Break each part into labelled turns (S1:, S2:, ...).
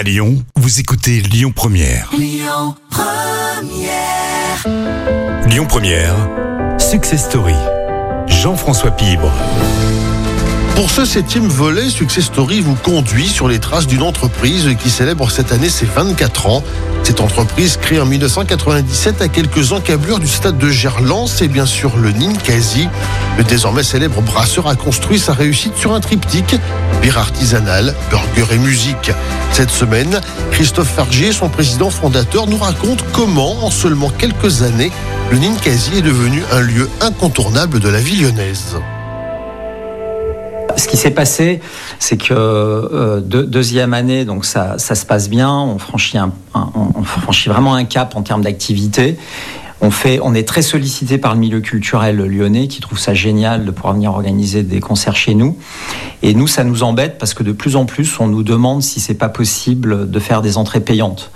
S1: À Lyon, vous écoutez Lyon Première.
S2: Lyon Première.
S1: Lyon Première, Success Story. Jean-François Pibre.
S3: Pour ce septième volet, Success Story vous conduit sur les traces d'une entreprise qui célèbre cette année ses 24 ans. Cette entreprise, créée en 1997 à quelques encablures du stade de Gerland, c'est bien sûr le Ninkasi. Le désormais célèbre brasseur a construit sa réussite sur un triptyque, bière artisanale, burger et musique. Cette semaine, Christophe Fargier, son président fondateur, nous raconte comment, en seulement quelques années, le Ninkasi est devenu un lieu incontournable de la vie lyonnaise.
S4: Ce qui s'est passé, c'est que euh, de- deuxième année, donc ça, se passe bien, on franchit vraiment un cap en termes d'activité. On, est très sollicité par le milieu culturel lyonnais qui trouve ça génial de pouvoir venir organiser des concerts chez nous. Et nous, ça nous embête parce que de plus en plus, on nous demande si c'est pas possible de faire des entrées payantes.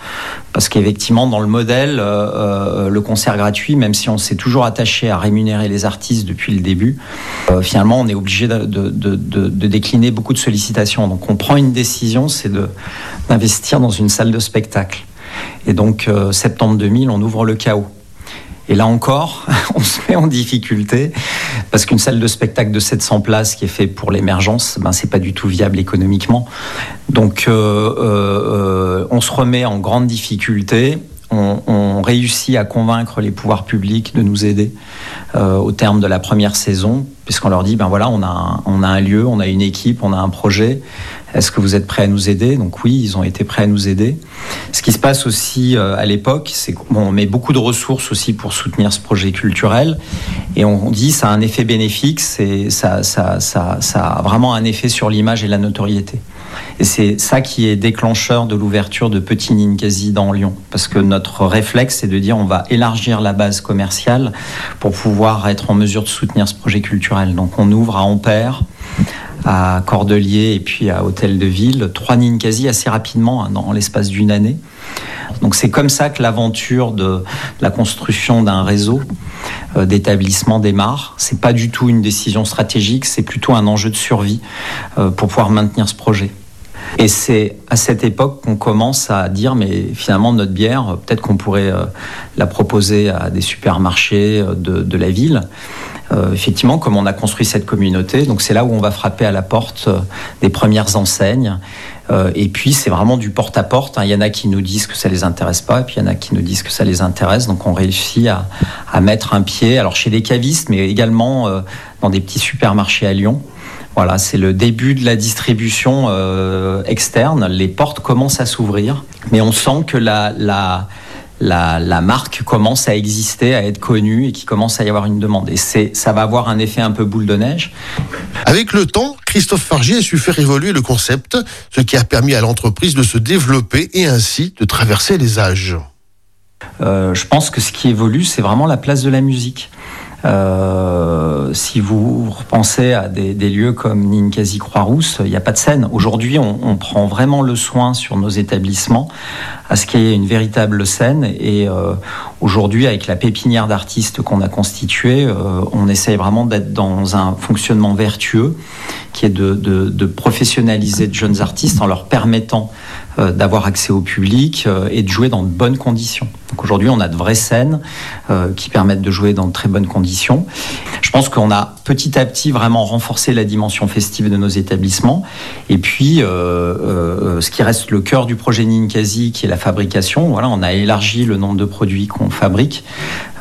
S4: Parce qu'effectivement, dans le modèle, euh, euh, le concert gratuit, même si on s'est toujours attaché à rémunérer les artistes depuis le début, euh, finalement, on est obligé de, décliner beaucoup de sollicitations. Donc, on prend une décision, c'est d'investir dans une salle de spectacle. Et donc, septembre 2000, on ouvre le chaos. Et là encore, on se met en difficulté parce qu'une salle de spectacle de 700 places qui est faite pour l'émergence, ben c'est pas du tout viable économiquement. Donc, euh, euh, euh, on se remet en grande difficulté. On, réussit à convaincre les pouvoirs publics de nous aider euh, au terme de la première saison, puisqu'on leur dit ben voilà, on a, un, on a un lieu, on a une équipe, on a un projet. Est-ce que vous êtes prêts à nous aider? Donc oui, ils ont été prêts à nous aider. Ce qui se passe aussi euh, à l'époque, c'est qu'on met beaucoup de ressources aussi pour soutenir ce projet culturel. Et on dit ça a un effet bénéfique, ça, ça, ça, ça a vraiment un effet sur l'image et la notoriété. Et c'est ça qui est déclencheur de l'ouverture de Petit Ninkasi dans Lyon. Parce que notre réflexe, c'est de dire on va élargir la base commerciale pour pouvoir être en mesure de soutenir ce projet culturel. Donc on ouvre à Ampère, à Cordelier et puis à Hôtel de Ville, trois Ninkasi assez rapidement, hein, dans l'espace d'une année. Donc c'est comme ça que l'aventure de, la construction d'un réseau euh, d'établissements démarre. C'est pas du tout une décision stratégique, c'est plutôt un enjeu de survie euh, pour pouvoir maintenir ce projet. Et c'est à cette époque qu'on commence à dire, mais finalement, notre bière, peut-être qu'on pourrait euh, la proposer à des supermarchés euh, de, la ville. Euh, effectivement, comme on a construit cette communauté, donc c'est là où on va frapper à la porte des premières enseignes. Et puis, c'est vraiment du porte-à-porte. hein. Il y en a qui nous disent que ça les intéresse pas, et puis il y en a qui nous disent que ça les intéresse. Donc, on réussit à, mettre un pied, alors chez des cavistes, mais également dans des petits supermarchés à Lyon. Voilà, c'est le début de la distribution euh, externe. Les portes commencent à s'ouvrir, mais on sent que la, la, la, la marque commence à exister, à être connue et qu'il commence à y avoir une demande. Et c'est, ça va avoir un effet un peu boule de neige.
S3: Avec le temps, Christophe Fargier a su faire évoluer le concept, ce qui a permis à l'entreprise de se développer et ainsi de traverser les âges.
S4: Euh, je pense que ce qui évolue, c'est vraiment la place de la musique. Euh, si vous repensez à des, lieux comme Ninkasi Croix-Rousse, il n'y a pas de scène. Aujourd'hui, on, prend vraiment le soin sur nos établissements à ce qu'il y ait une véritable scène. Et euh, aujourd'hui, avec la pépinière d'artistes qu'on a constituée, euh, on essaye vraiment d'être dans un fonctionnement vertueux qui est de, professionnaliser de jeunes artistes en leur permettant d'avoir accès au public euh, et de jouer dans de bonnes conditions. Donc aujourd'hui, on a de vraies scènes euh, qui permettent de jouer dans de très bonnes conditions. Je pense qu'on a petit à petit vraiment renforcé la dimension festive de nos établissements. Et puis, euh, euh, ce qui reste le cœur du projet Ninkasi, qui est la fabrication, voilà, on a élargi le nombre de produits qu'on fabrique,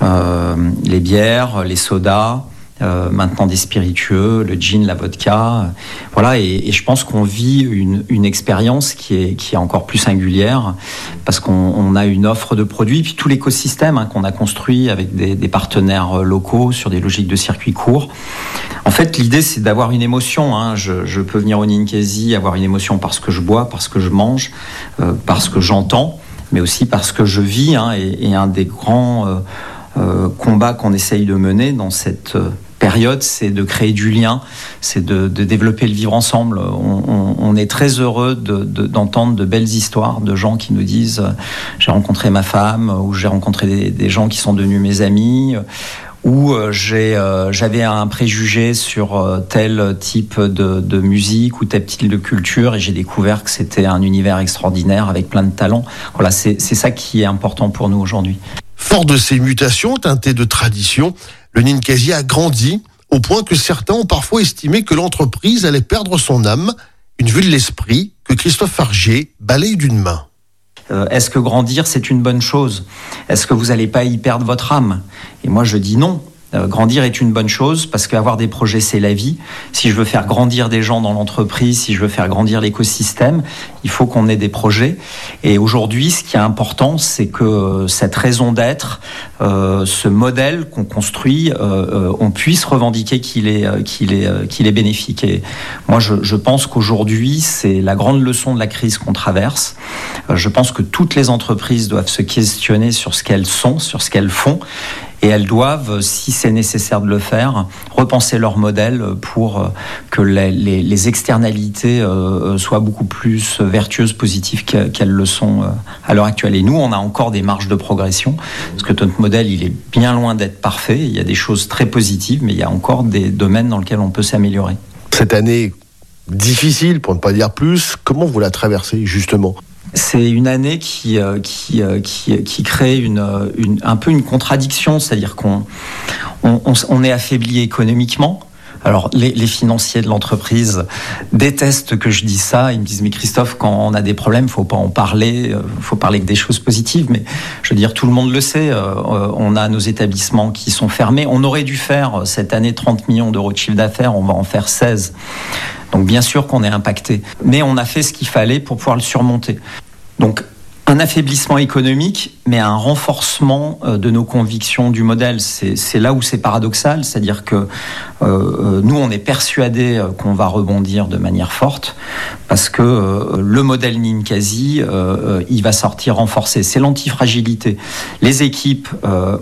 S4: Euh, les bières, les sodas. Euh, maintenant des spiritueux, le gin, la vodka, voilà. Et, je pense qu'on vit une, expérience qui est, encore plus singulière parce qu'on on a une offre de produits, puis tout l'écosystème hein, qu'on a construit avec des, partenaires euh, locaux sur des logiques de circuit court. En fait, l'idée, c'est d'avoir une émotion. hein. Je, peux venir au Ninkasi, avoir une émotion parce que je bois, parce que je mange, euh, parce que j'entends, mais aussi parce que je vis. hein. et, un des grands combats qu'on essaye de mener dans cette c'est de créer du lien, c'est de, développer le vivre ensemble. On, est très heureux de- de- d'entendre de, belles histoires de gens qui nous disent euh, j'ai rencontré ma femme ou j'ai rencontré des, gens qui sont devenus mes amis. où j'avais un préjugé sur tel type de, de, musique ou tel type de culture et j'ai découvert que c'était un univers extraordinaire avec plein de talents. Voilà, c'est ça qui est important pour nous aujourd'hui.
S3: Fort de ces mutations teintées de tradition, le Ninkasi a grandi au point que certains ont parfois estimé que l'entreprise allait perdre son âme, une vue de l'esprit que Christophe Fargier balaye d'une main.
S4: Euh, est-ce que grandir, c'est une bonne chose? Est-ce que vous n'allez pas y perdre votre âme? Et moi, je dis non. Euh, grandir est une bonne chose parce qu'avoir des projets, c'est la vie. Si je veux faire grandir des gens dans l'entreprise, si je veux faire grandir l'écosystème, il faut qu'on ait des projets. Et aujourd'hui, ce qui est important, c'est que euh, cette raison d'être, euh, ce modèle qu'on construit, on puisse revendiquer qu'il est, qu'il est, qu'il est bénéfique. Et moi, je, je pense qu'aujourd'hui, c'est la grande leçon de la crise qu'on traverse. je pense que toutes les entreprises doivent se questionner sur ce qu'elles sont, sur ce qu'elles font et elles doivent, si c'est nécessaire de le faire, repenser leur modèle pour que les, externalités euh, soient beaucoup plus vertueuses, positives qu'elles le sont euh, à l'heure actuelle. Et nous, on a encore des marges de progression, parce que notre modèle, il est bien loin d'être parfait. Il y a des choses très positives, mais il y a encore des domaines dans lesquels on peut s'améliorer.
S3: Cette année difficile, pour ne pas dire plus, comment vous la traversez justement?
S4: C'est une année qui, euh, qui, euh, qui, qui crée une, un peu une contradiction, c'est-à-dire qu'on on, est affaibli économiquement. Alors, les, financiers de l'entreprise détestent que je dise ça. Ils me disent, mais Christophe, quand on a des problèmes, faut pas en parler, euh, faut parler que des choses positives. Mais je veux dire, tout le monde le sait. on a nos établissements qui sont fermés. On aurait dû faire cette année 30 millions d'euros de chiffre d'affaires. On va en faire 16. Donc bien sûr qu'on est impacté, mais on a fait ce qu'il fallait pour pouvoir le surmonter. Donc un affaiblissement économique, mais un renforcement euh, de nos convictions du modèle. C'est là où c'est paradoxal, c'est-à-dire que euh, euh, nous, on est persuadé qu'on va rebondir de manière forte, parce que le modèle Ninkasi, il va sortir renforcé. C'est l'antifragilité. Les équipes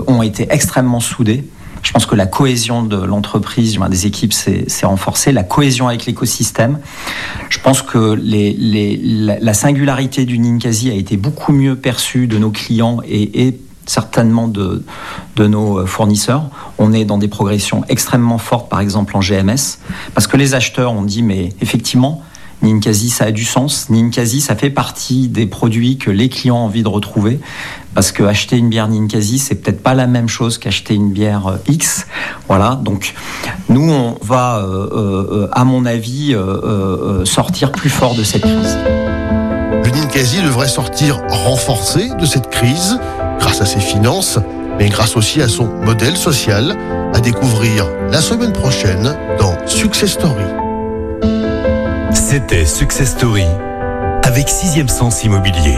S4: ont été extrêmement soudées. Je pense que la cohésion de l'entreprise, des équipes, s'est renforcée, la cohésion avec l'écosystème. Je pense que la, singularité du Ninkasi a été beaucoup mieux perçue de nos clients et, certainement de, de nos fournisseurs. On est dans des progressions extrêmement fortes, par exemple en GMS, parce que les acheteurs ont dit, mais effectivement, Ninkasi, ça a du sens. Ninkasi, ça fait partie des produits que les clients ont envie de retrouver. Parce que acheter une bière Ninkasi, c'est peut-être pas la même chose qu'acheter une bière euh, X. Voilà. Donc, nous, on va, euh, euh, à mon avis, sortir plus fort de cette crise.
S3: Le Ninkasi devrait sortir renforcé de cette crise grâce à ses finances, mais grâce aussi à son modèle social, à découvrir la semaine prochaine dans Success Story.
S1: C'était Success Story avec Sixième Sens Immobilier,